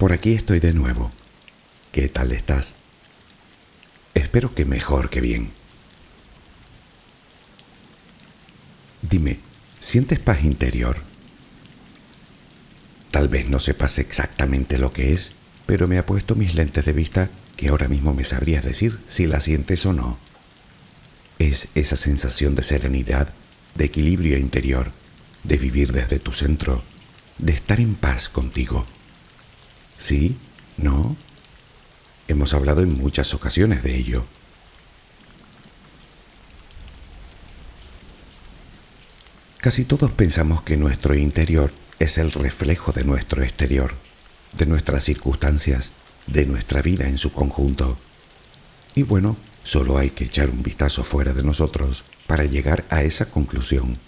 Por aquí estoy de nuevo. ¿Qué tal estás? Espero que mejor que bien. Dime, ¿sientes paz interior? Tal vez no sepas exactamente lo que es, pero me ha puesto mis lentes de vista que ahora mismo me sabrías decir si la sientes o no. Es esa sensación de serenidad, de equilibrio interior, de vivir desde tu centro, de estar en paz contigo. ¿Sí? ¿No? Hemos hablado en muchas ocasiones de ello. Casi todos pensamos que nuestro interior es el reflejo de nuestro exterior, de nuestras circunstancias, de nuestra vida en su conjunto. Y bueno, solo hay que echar un vistazo fuera de nosotros para llegar a esa conclusión.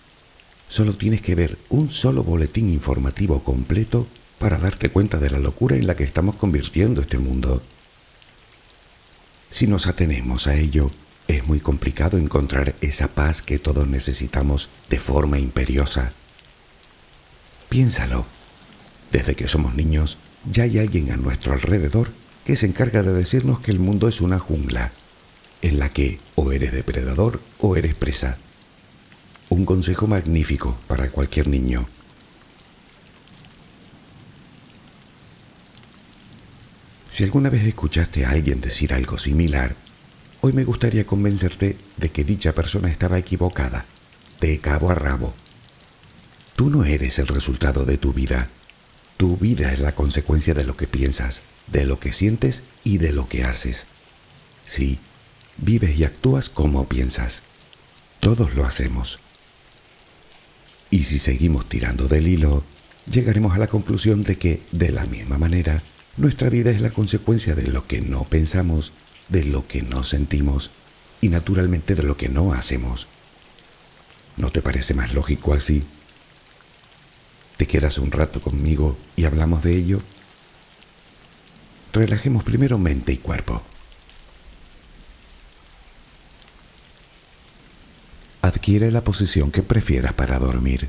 Solo tienes que ver un solo boletín informativo completo para darte cuenta de la locura en la que estamos convirtiendo este mundo. Si nos atenemos a ello, es muy complicado encontrar esa paz que todos necesitamos de forma imperiosa. Piénsalo. Desde que somos niños, ya hay alguien a nuestro alrededor que se encarga de decirnos que el mundo es una jungla, en la que o eres depredador o eres presa. Un consejo magnífico para cualquier niño. Si alguna vez escuchaste a alguien decir algo similar, hoy me gustaría convencerte de que dicha persona estaba equivocada, de cabo a rabo. Tú no eres el resultado de tu vida. Tu vida es la consecuencia de lo que piensas, de lo que sientes y de lo que haces. Sí, vives y actúas como piensas. Todos lo hacemos. Y si seguimos tirando del hilo, llegaremos a la conclusión de que, de la misma manera, nuestra vida es la consecuencia de lo que no pensamos, de lo que no sentimos y naturalmente de lo que no hacemos. ¿No te parece más lógico así? ¿Te quedas un rato conmigo y hablamos de ello? Relajemos primero mente y cuerpo. Adquiere la posición que prefieras para dormir.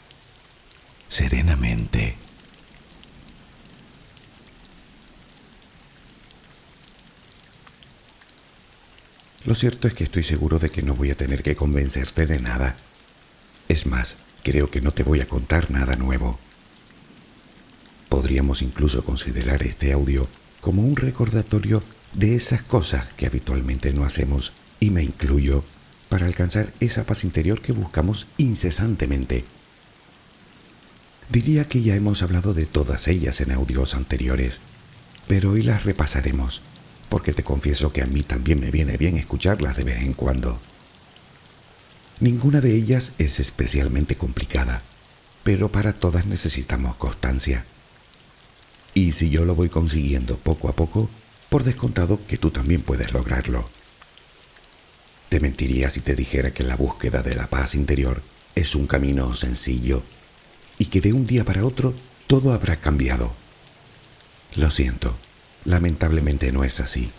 serenamente. Lo cierto es que estoy seguro de que no voy a tener que convencerte de nada. Es más, creo que no te voy a contar nada nuevo. Podríamos incluso considerar este audio como un recordatorio de esas cosas que habitualmente no hacemos, y me incluyo, para alcanzar esa paz interior que buscamos incesantemente. Diría que ya hemos hablado de todas ellas en audios anteriores, pero hoy las repasaremos, porque te confieso que a mí también me viene bien escucharlas de vez en cuando. Ninguna de ellas es especialmente complicada, pero para todas necesitamos constancia. Y si yo lo voy consiguiendo poco a poco, por descontado que tú también puedes lograrlo. Te mentiría si te dijera que la búsqueda de la paz interior es un camino sencillo y que de un día para otro todo habrá cambiado. Lo siento, lamentablemente no es así,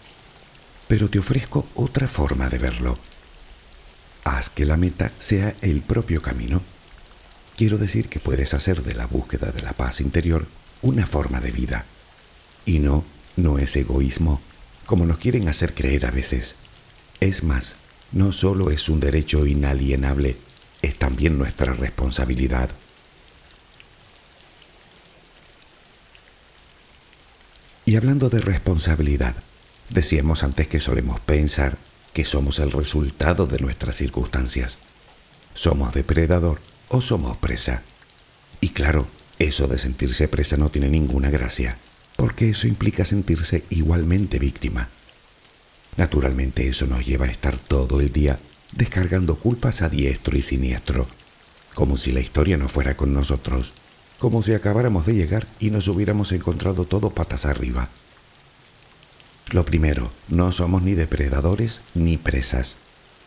pero te ofrezco otra forma de verlo. Haz que la meta sea el propio camino. Quiero decir que puedes hacer de la búsqueda de la paz interior una forma de vida. Y no, no es egoísmo, como nos quieren hacer creer a veces. Es más, no solo es un derecho inalienable, es también nuestra responsabilidad. Y hablando de responsabilidad, decíamos antes que solemos pensar que somos el resultado de nuestras circunstancias. Somos depredador o somos presa. Y claro, eso de sentirse presa no tiene ninguna gracia, porque eso implica sentirse igualmente víctima. Naturalmente eso nos lleva a estar todo el día descargando culpas a diestro y siniestro, como si la historia no fuera con nosotros como si acabáramos de llegar y nos hubiéramos encontrado todo patas arriba. Lo primero, no somos ni depredadores ni presas,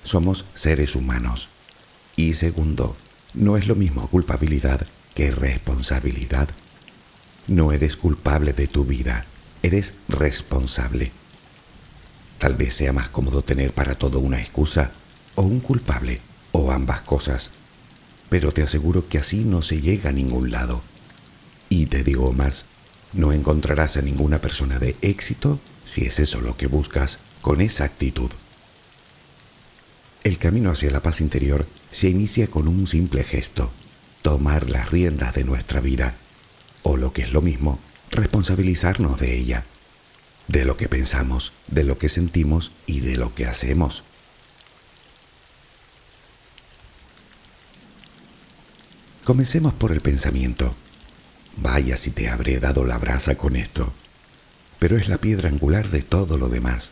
somos seres humanos. Y segundo, no es lo mismo culpabilidad que responsabilidad. No eres culpable de tu vida, eres responsable. Tal vez sea más cómodo tener para todo una excusa o un culpable o ambas cosas pero te aseguro que así no se llega a ningún lado. Y te digo más, no encontrarás a ninguna persona de éxito, si es eso lo que buscas, con esa actitud. El camino hacia la paz interior se inicia con un simple gesto, tomar las riendas de nuestra vida, o lo que es lo mismo, responsabilizarnos de ella, de lo que pensamos, de lo que sentimos y de lo que hacemos. Comencemos por el pensamiento. Vaya si te habré dado la brasa con esto. Pero es la piedra angular de todo lo demás.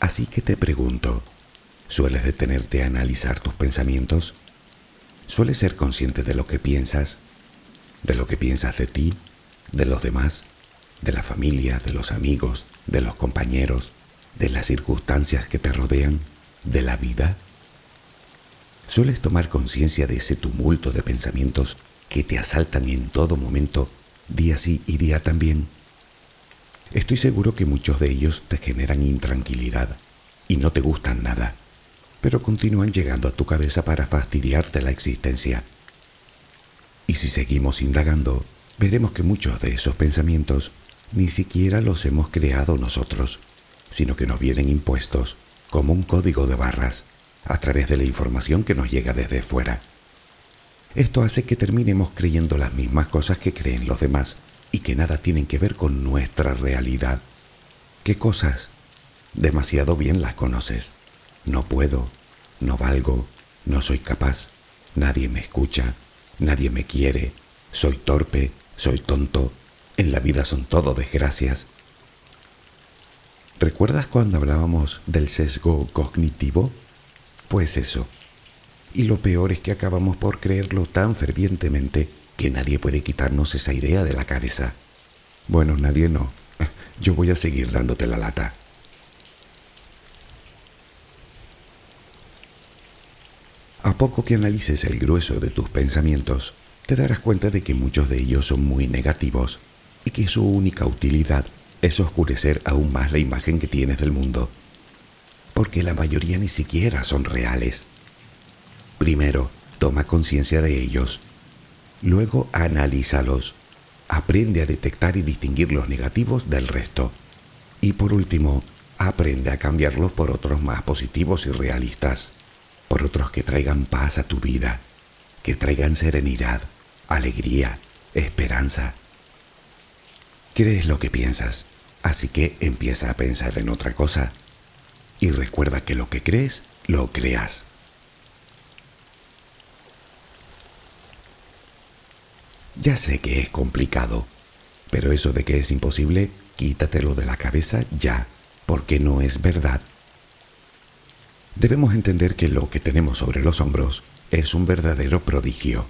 Así que te pregunto, ¿sueles detenerte a analizar tus pensamientos? ¿Sueles ser consciente de lo que piensas? de lo que piensas de ti, de los demás, de la familia, de los amigos, de los compañeros, de las circunstancias que te rodean, de la vida? ¿Sueles tomar conciencia de ese tumulto de pensamientos que te asaltan en todo momento, día sí y día también? Estoy seguro que muchos de ellos te generan intranquilidad y no te gustan nada, pero continúan llegando a tu cabeza para fastidiarte la existencia. Y si seguimos indagando, veremos que muchos de esos pensamientos ni siquiera los hemos creado nosotros, sino que nos vienen impuestos como un código de barras a través de la información que nos llega desde fuera. Esto hace que terminemos creyendo las mismas cosas que creen los demás y que nada tienen que ver con nuestra realidad. ¿Qué cosas? Demasiado bien las conoces. No puedo, no valgo, no soy capaz, nadie me escucha, nadie me quiere, soy torpe, soy tonto, en la vida son todo desgracias. ¿Recuerdas cuando hablábamos del sesgo cognitivo? Pues eso. Y lo peor es que acabamos por creerlo tan fervientemente que nadie puede quitarnos esa idea de la cabeza. Bueno, nadie no. Yo voy a seguir dándote la lata. A poco que analices el grueso de tus pensamientos, te darás cuenta de que muchos de ellos son muy negativos y que su única utilidad es oscurecer aún más la imagen que tienes del mundo porque la mayoría ni siquiera son reales. Primero, toma conciencia de ellos. Luego, analízalos. Aprende a detectar y distinguir los negativos del resto. Y por último, aprende a cambiarlos por otros más positivos y realistas, por otros que traigan paz a tu vida, que traigan serenidad, alegría, esperanza. Crees lo que piensas, así que empieza a pensar en otra cosa y recuerda que lo que crees, lo creas. Ya sé que es complicado, pero eso de que es imposible, quítatelo de la cabeza ya, porque no es verdad. Debemos entender que lo que tenemos sobre los hombros es un verdadero prodigio.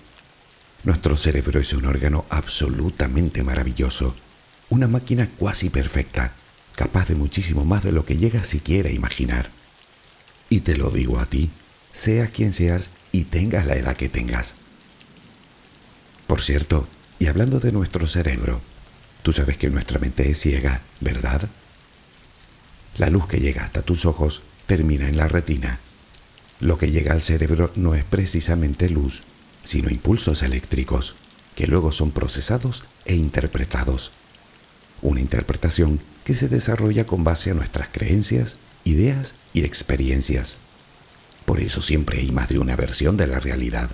Nuestro cerebro es un órgano absolutamente maravilloso, una máquina cuasi perfecta capaz de muchísimo más de lo que llegas siquiera a imaginar. Y te lo digo a ti, seas quien seas y tengas la edad que tengas. Por cierto, y hablando de nuestro cerebro, tú sabes que nuestra mente es ciega, ¿verdad? La luz que llega hasta tus ojos termina en la retina. Lo que llega al cerebro no es precisamente luz, sino impulsos eléctricos, que luego son procesados e interpretados una interpretación que se desarrolla con base a nuestras creencias, ideas y experiencias. Por eso siempre hay más de una versión de la realidad,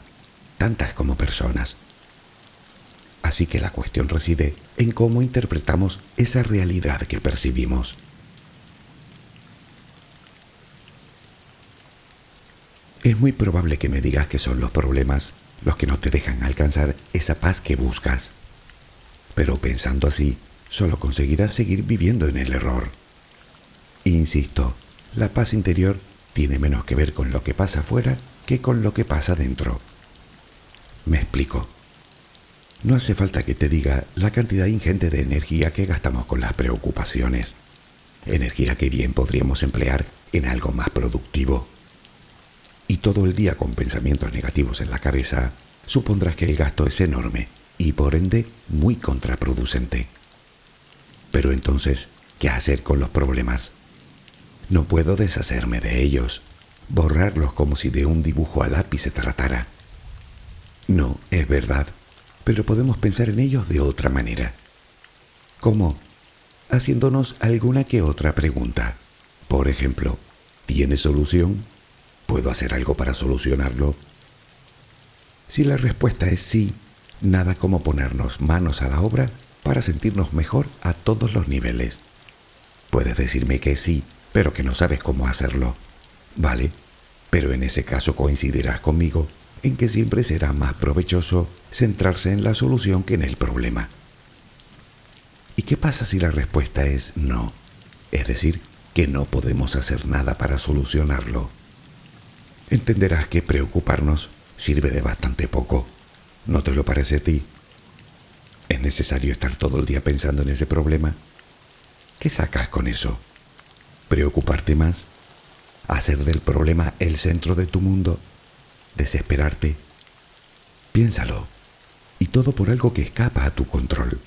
tantas como personas. Así que la cuestión reside en cómo interpretamos esa realidad que percibimos. Es muy probable que me digas que son los problemas los que no te dejan alcanzar esa paz que buscas. Pero pensando así, solo conseguirás seguir viviendo en el error. Insisto, la paz interior tiene menos que ver con lo que pasa afuera que con lo que pasa dentro. Me explico. No hace falta que te diga la cantidad ingente de energía que gastamos con las preocupaciones. Energía que bien podríamos emplear en algo más productivo. Y todo el día con pensamientos negativos en la cabeza, supondrás que el gasto es enorme y por ende muy contraproducente. Pero entonces, ¿qué hacer con los problemas? No puedo deshacerme de ellos, borrarlos como si de un dibujo a lápiz se tratara. No, es verdad, pero podemos pensar en ellos de otra manera. ¿Cómo? Haciéndonos alguna que otra pregunta. Por ejemplo, ¿tiene solución? ¿Puedo hacer algo para solucionarlo? Si la respuesta es sí, nada como ponernos manos a la obra para sentirnos mejor a todos los niveles. Puedes decirme que sí, pero que no sabes cómo hacerlo. Vale, pero en ese caso coincidirás conmigo en que siempre será más provechoso centrarse en la solución que en el problema. ¿Y qué pasa si la respuesta es no? Es decir, que no podemos hacer nada para solucionarlo. Entenderás que preocuparnos sirve de bastante poco. ¿No te lo parece a ti? ¿Es necesario estar todo el día pensando en ese problema? ¿Qué sacas con eso? ¿Preocuparte más? ¿Hacer del problema el centro de tu mundo? ¿Desesperarte? Piénsalo. Y todo por algo que escapa a tu control.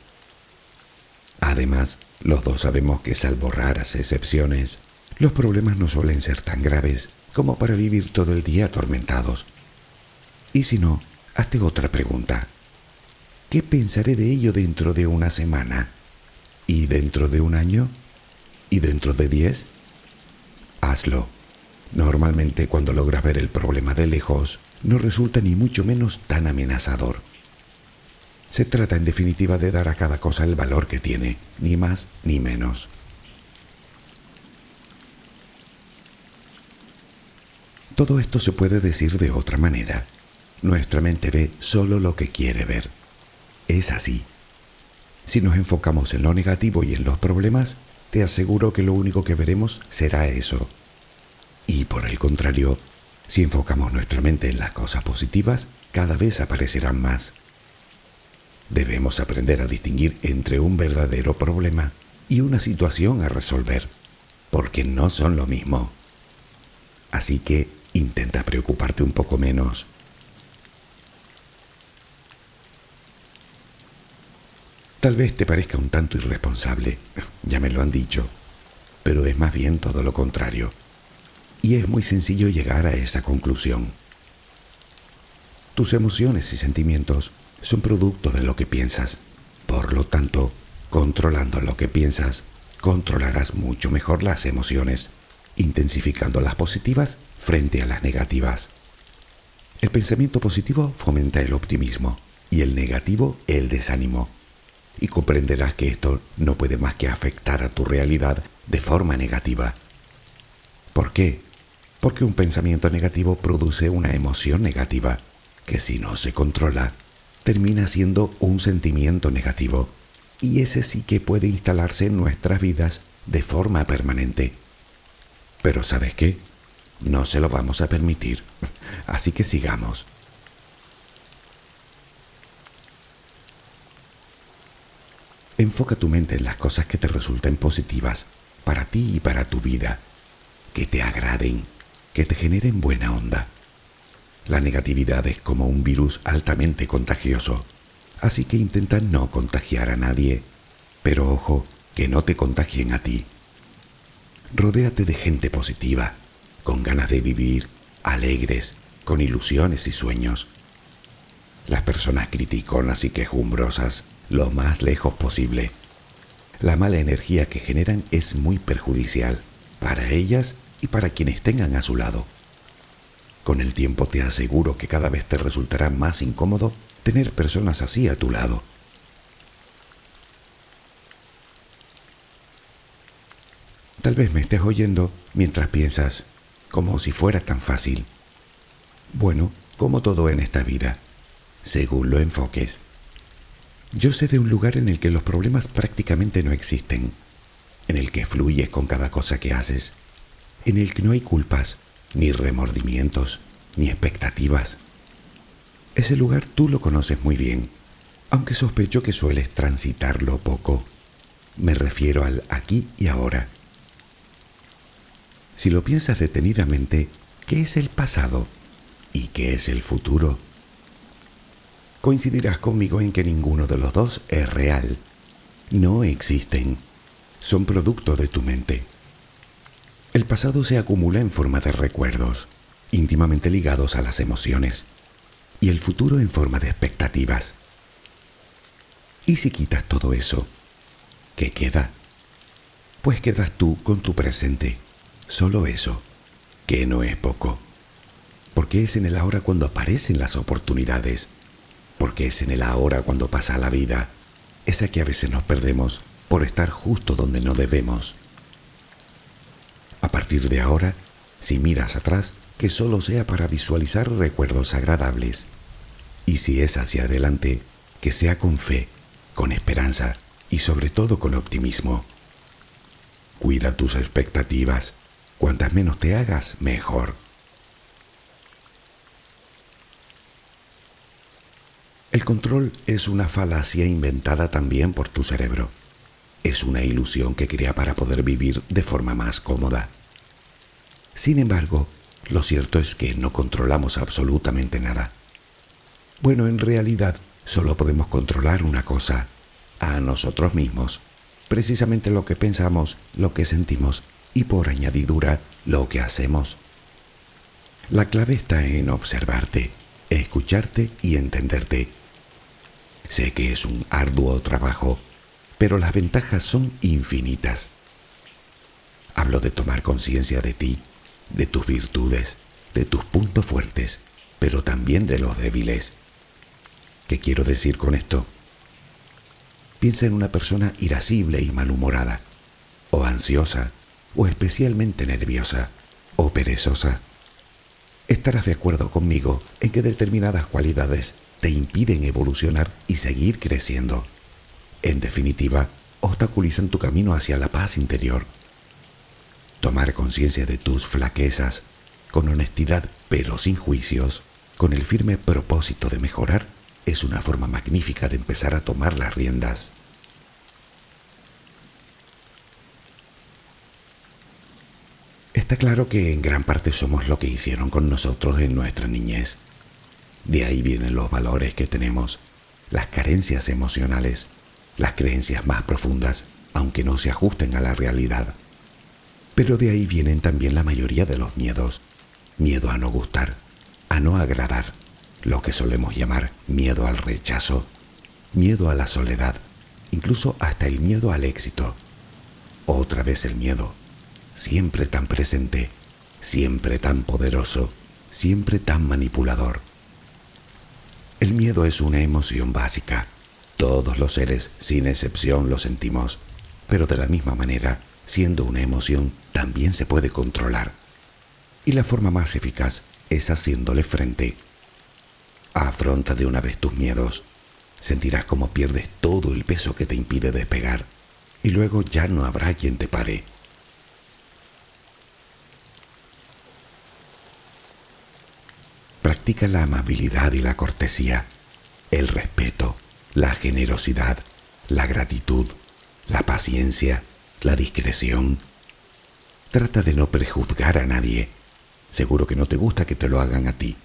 Además, los dos sabemos que salvo raras excepciones, los problemas no suelen ser tan graves como para vivir todo el día atormentados. Y si no, hazte otra pregunta. ¿Qué pensaré de ello dentro de una semana? ¿Y dentro de un año? ¿Y dentro de diez? Hazlo. Normalmente cuando logras ver el problema de lejos, no resulta ni mucho menos tan amenazador. Se trata en definitiva de dar a cada cosa el valor que tiene, ni más ni menos. Todo esto se puede decir de otra manera. Nuestra mente ve solo lo que quiere ver. Es así. Si nos enfocamos en lo negativo y en los problemas, te aseguro que lo único que veremos será eso. Y por el contrario, si enfocamos nuestra mente en las cosas positivas, cada vez aparecerán más. Debemos aprender a distinguir entre un verdadero problema y una situación a resolver, porque no son lo mismo. Así que intenta preocuparte un poco menos. Tal vez te parezca un tanto irresponsable, ya me lo han dicho, pero es más bien todo lo contrario. Y es muy sencillo llegar a esa conclusión. Tus emociones y sentimientos son producto de lo que piensas. Por lo tanto, controlando lo que piensas, controlarás mucho mejor las emociones, intensificando las positivas frente a las negativas. El pensamiento positivo fomenta el optimismo y el negativo el desánimo. Y comprenderás que esto no puede más que afectar a tu realidad de forma negativa. ¿Por qué? Porque un pensamiento negativo produce una emoción negativa, que si no se controla, termina siendo un sentimiento negativo, y ese sí que puede instalarse en nuestras vidas de forma permanente. Pero ¿sabes qué? No se lo vamos a permitir, así que sigamos. Enfoca tu mente en las cosas que te resulten positivas para ti y para tu vida, que te agraden que te generen buena onda. La negatividad es como un virus altamente contagioso, así que intenta no contagiar a nadie, pero ojo, que no te contagien a ti. Rodéate de gente positiva, con ganas de vivir, alegres, con ilusiones y sueños. Las personas criticonas y quejumbrosas lo más lejos posible. La mala energía que generan es muy perjudicial para ellas y para quienes tengan a su lado. Con el tiempo te aseguro que cada vez te resultará más incómodo tener personas así a tu lado. Tal vez me estés oyendo mientras piensas, como si fuera tan fácil. Bueno, como todo en esta vida, según lo enfoques. Yo sé de un lugar en el que los problemas prácticamente no existen, en el que fluyes con cada cosa que haces en el que no hay culpas, ni remordimientos, ni expectativas. Ese lugar tú lo conoces muy bien, aunque sospecho que sueles transitarlo poco. Me refiero al aquí y ahora. Si lo piensas detenidamente, ¿qué es el pasado y qué es el futuro? Coincidirás conmigo en que ninguno de los dos es real. No existen. Son producto de tu mente. El pasado se acumula en forma de recuerdos, íntimamente ligados a las emociones, y el futuro en forma de expectativas. ¿Y si quitas todo eso? ¿Qué queda? Pues quedas tú con tu presente, solo eso, que no es poco. Porque es en el ahora cuando aparecen las oportunidades, porque es en el ahora cuando pasa la vida, esa que a veces nos perdemos por estar justo donde no debemos a partir de ahora, si miras atrás, que solo sea para visualizar recuerdos agradables. Y si es hacia adelante, que sea con fe, con esperanza y sobre todo con optimismo. Cuida tus expectativas. Cuantas menos te hagas, mejor. El control es una falacia inventada también por tu cerebro. Es una ilusión que crea para poder vivir de forma más cómoda. Sin embargo, lo cierto es que no controlamos absolutamente nada. Bueno, en realidad solo podemos controlar una cosa, a nosotros mismos, precisamente lo que pensamos, lo que sentimos y por añadidura lo que hacemos. La clave está en observarte, escucharte y entenderte. Sé que es un arduo trabajo, pero las ventajas son infinitas. Hablo de tomar conciencia de ti, de tus virtudes, de tus puntos fuertes, pero también de los débiles. ¿Qué quiero decir con esto? Piensa en una persona irascible y malhumorada, o ansiosa, o especialmente nerviosa, o perezosa. Estarás de acuerdo conmigo en que determinadas cualidades te impiden evolucionar y seguir creciendo. En definitiva, obstaculizan tu camino hacia la paz interior. Tomar conciencia de tus flaquezas, con honestidad pero sin juicios, con el firme propósito de mejorar, es una forma magnífica de empezar a tomar las riendas. Está claro que en gran parte somos lo que hicieron con nosotros en nuestra niñez. De ahí vienen los valores que tenemos, las carencias emocionales, las creencias más profundas, aunque no se ajusten a la realidad. Pero de ahí vienen también la mayoría de los miedos. Miedo a no gustar, a no agradar, lo que solemos llamar miedo al rechazo, miedo a la soledad, incluso hasta el miedo al éxito. Otra vez el miedo, siempre tan presente, siempre tan poderoso, siempre tan manipulador. El miedo es una emoción básica. Todos los seres, sin excepción, lo sentimos, pero de la misma manera, siendo una emoción, también se puede controlar. Y la forma más eficaz es haciéndole frente Afronta de una vez tus miedos. Sentirás como pierdes todo el peso que te impide despegar y luego ya no habrá quien te pare. Practica la amabilidad y la cortesía, el respeto, la generosidad, la gratitud, la paciencia, la discreción. Trata de no prejuzgar a nadie. Seguro que no te gusta que te lo hagan a ti.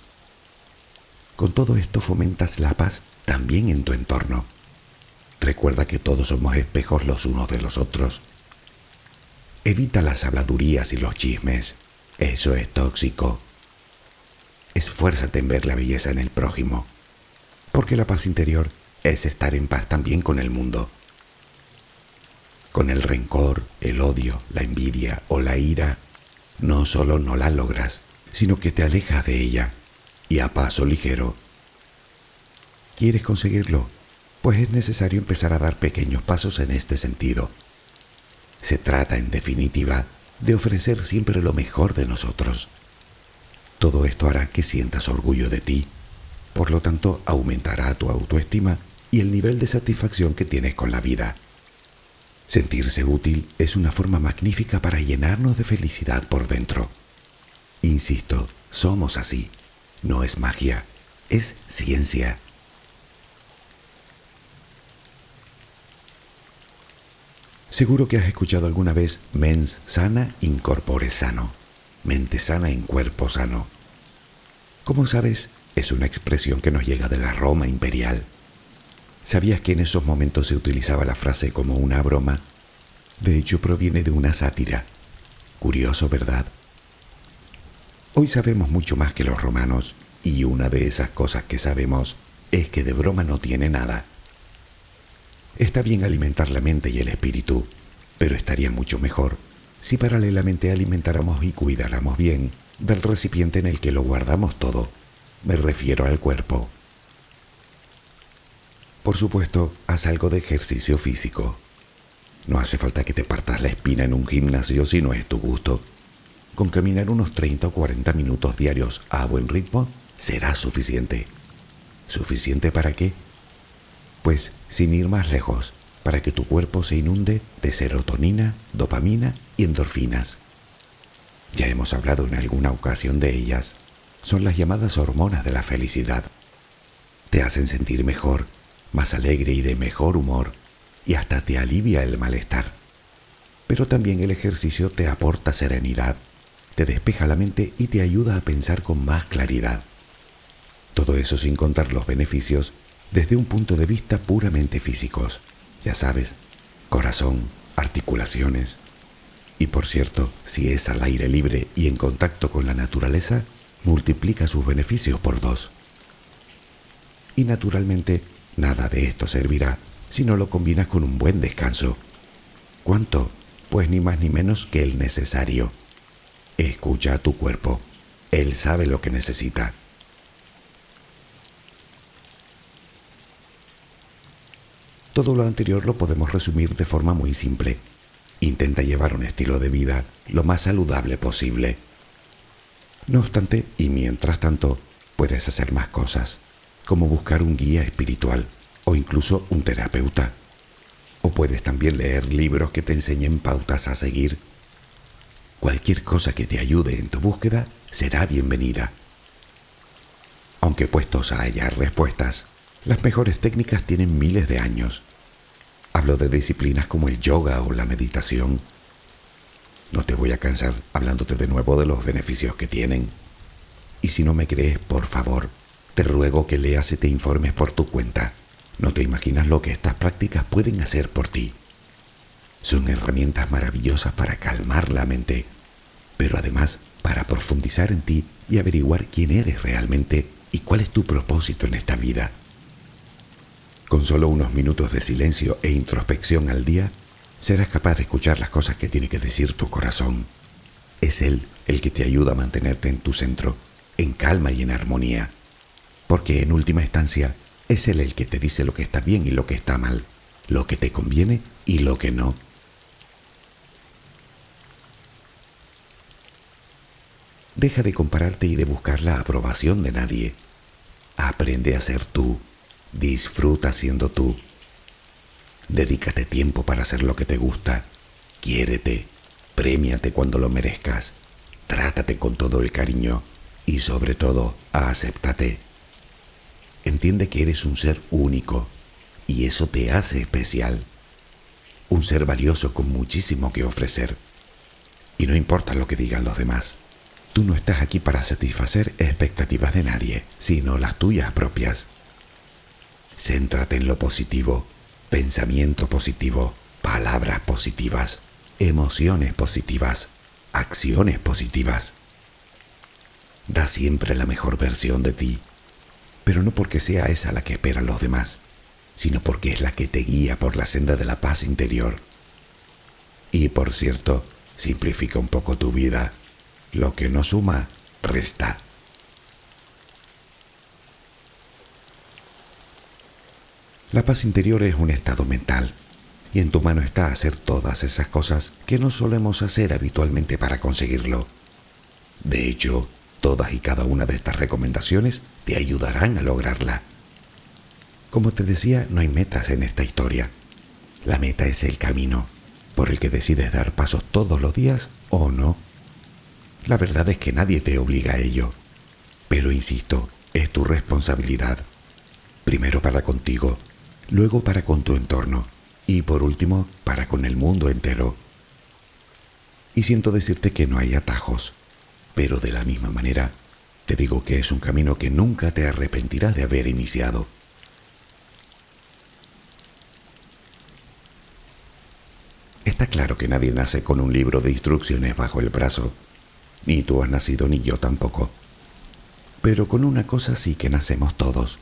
Con todo esto fomentas la paz también en tu entorno. Recuerda que todos somos espejos los unos de los otros. Evita las habladurías y los chismes. Eso es tóxico. Esfuérzate en ver la belleza en el prójimo, porque la paz interior es estar en paz también con el mundo. Con el rencor, el odio, la envidia o la ira, no solo no la logras, sino que te alejas de ella y a paso ligero. ¿Quieres conseguirlo? Pues es necesario empezar a dar pequeños pasos en este sentido. Se trata, en definitiva, de ofrecer siempre lo mejor de nosotros. Todo esto hará que sientas orgullo de ti, por lo tanto aumentará tu autoestima y el nivel de satisfacción que tienes con la vida. Sentirse útil es una forma magnífica para llenarnos de felicidad por dentro. Insisto, somos así. No es magia, es ciencia. Seguro que has escuchado alguna vez mens sana in corpore sano, mente sana en cuerpo sano. Como sabes, es una expresión que nos llega de la Roma imperial. ¿Sabías que en esos momentos se utilizaba la frase como una broma? De hecho, proviene de una sátira. Curioso, ¿verdad? Hoy sabemos mucho más que los romanos y una de esas cosas que sabemos es que de broma no tiene nada. Está bien alimentar la mente y el espíritu, pero estaría mucho mejor si paralelamente alimentáramos y cuidáramos bien del recipiente en el que lo guardamos todo. Me refiero al cuerpo. Por supuesto, haz algo de ejercicio físico. No hace falta que te partas la espina en un gimnasio si no es tu gusto con caminar unos 30 o 40 minutos diarios a buen ritmo será suficiente. ¿Suficiente para qué? Pues sin ir más lejos, para que tu cuerpo se inunde de serotonina, dopamina y endorfinas. Ya hemos hablado en alguna ocasión de ellas. Son las llamadas hormonas de la felicidad. te hacen sentir mejor, más alegre y de mejor humor, y hasta te alivia el malestar. Pero también el ejercicio te aporta serenidad, te despeja la mente y te ayuda a pensar con más claridad. Todo eso sin contar los beneficios desde un punto de vista puramente físicos. Ya sabes, corazón, articulaciones. Y por cierto, si es al aire libre y en contacto con la naturaleza, multiplica sus beneficios por dos. Y naturalmente, nada de esto servirá si no lo combinas con un buen descanso. ¿Cuánto? Pues ni más ni menos que el necesario. Escucha a tu cuerpo. Él sabe lo que necesita. Todo lo anterior lo podemos resumir de forma muy simple. Intenta llevar un estilo de vida lo más saludable posible. No obstante, y mientras tanto, puedes hacer más cosas, como buscar un guía espiritual o incluso un terapeuta. O puedes también leer libros que te enseñen pautas a seguir. Cualquier cosa que te ayude en tu búsqueda será bienvenida. Aunque puestos a hallar respuestas, las mejores técnicas tienen miles de años. Hablo de disciplinas como el yoga o la meditación. No te voy a cansar hablándote de nuevo de los beneficios que tienen. Y si no me crees, por favor, te ruego que leas y te informes por tu cuenta. No te imaginas lo que estas prácticas pueden hacer por ti. Son herramientas maravillosas para calmar la mente, pero además para profundizar en ti y averiguar quién eres realmente y cuál es tu propósito en esta vida. Con solo unos minutos de silencio e introspección al día, serás capaz de escuchar las cosas que tiene que decir tu corazón. Es Él el que te ayuda a mantenerte en tu centro, en calma y en armonía, porque en última instancia es Él el que te dice lo que está bien y lo que está mal, lo que te conviene y lo que no. Deja de compararte y de buscar la aprobación de nadie. Aprende a ser tú Disfruta siendo tú. Dedícate tiempo para hacer lo que te gusta. Quiérete. Premiate cuando lo merezcas. Trátate con todo el cariño y sobre todo, acéptate. Entiende que eres un ser único y eso te hace especial. Un ser valioso con muchísimo que ofrecer. Y no importa lo que digan los demás. Tú no estás aquí para satisfacer expectativas de nadie, sino las tuyas propias. Céntrate en lo positivo, pensamiento positivo, palabras positivas, emociones positivas, acciones positivas. Da siempre la mejor versión de ti, pero no porque sea esa la que esperan los demás, sino porque es la que te guía por la senda de la paz interior. Y por cierto, simplifica un poco tu vida. Lo que no suma, resta. La paz interior es un estado mental y en tu mano está hacer todas esas cosas que no solemos hacer habitualmente para conseguirlo. De hecho, todas y cada una de estas recomendaciones te ayudarán a lograrla. Como te decía, no hay metas en esta historia. La meta es el camino por el que decides dar pasos todos los días o no. La verdad es que nadie te obliga a ello. Pero insisto, es tu responsabilidad. Primero para contigo luego para con tu entorno y por último para con el mundo entero. Y siento decirte que no hay atajos, pero de la misma manera te digo que es un camino que nunca te arrepentirás de haber iniciado. Está claro que nadie nace con un libro de instrucciones bajo el brazo, ni tú has nacido ni yo tampoco. Pero con una cosa sí que nacemos todos,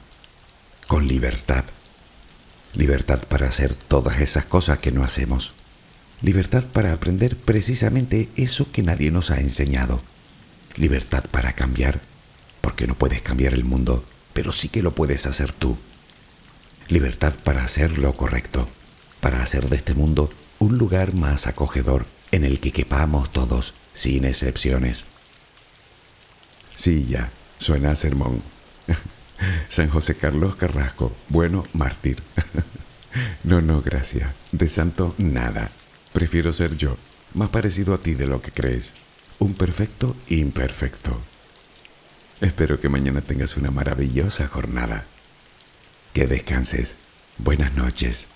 con libertad libertad para hacer todas esas cosas que no hacemos, libertad para aprender precisamente eso que nadie nos ha enseñado, libertad para cambiar, porque no puedes cambiar el mundo, pero sí que lo puedes hacer tú, libertad para hacer lo correcto, para hacer de este mundo un lugar más acogedor en el que quepamos todos, sin excepciones. Sí, ya, suena sermón. San José Carlos Carrasco, bueno, mártir. no, no, gracias. De santo, nada. Prefiero ser yo, más parecido a ti de lo que crees. Un perfecto imperfecto. Espero que mañana tengas una maravillosa jornada. Que descanses. Buenas noches.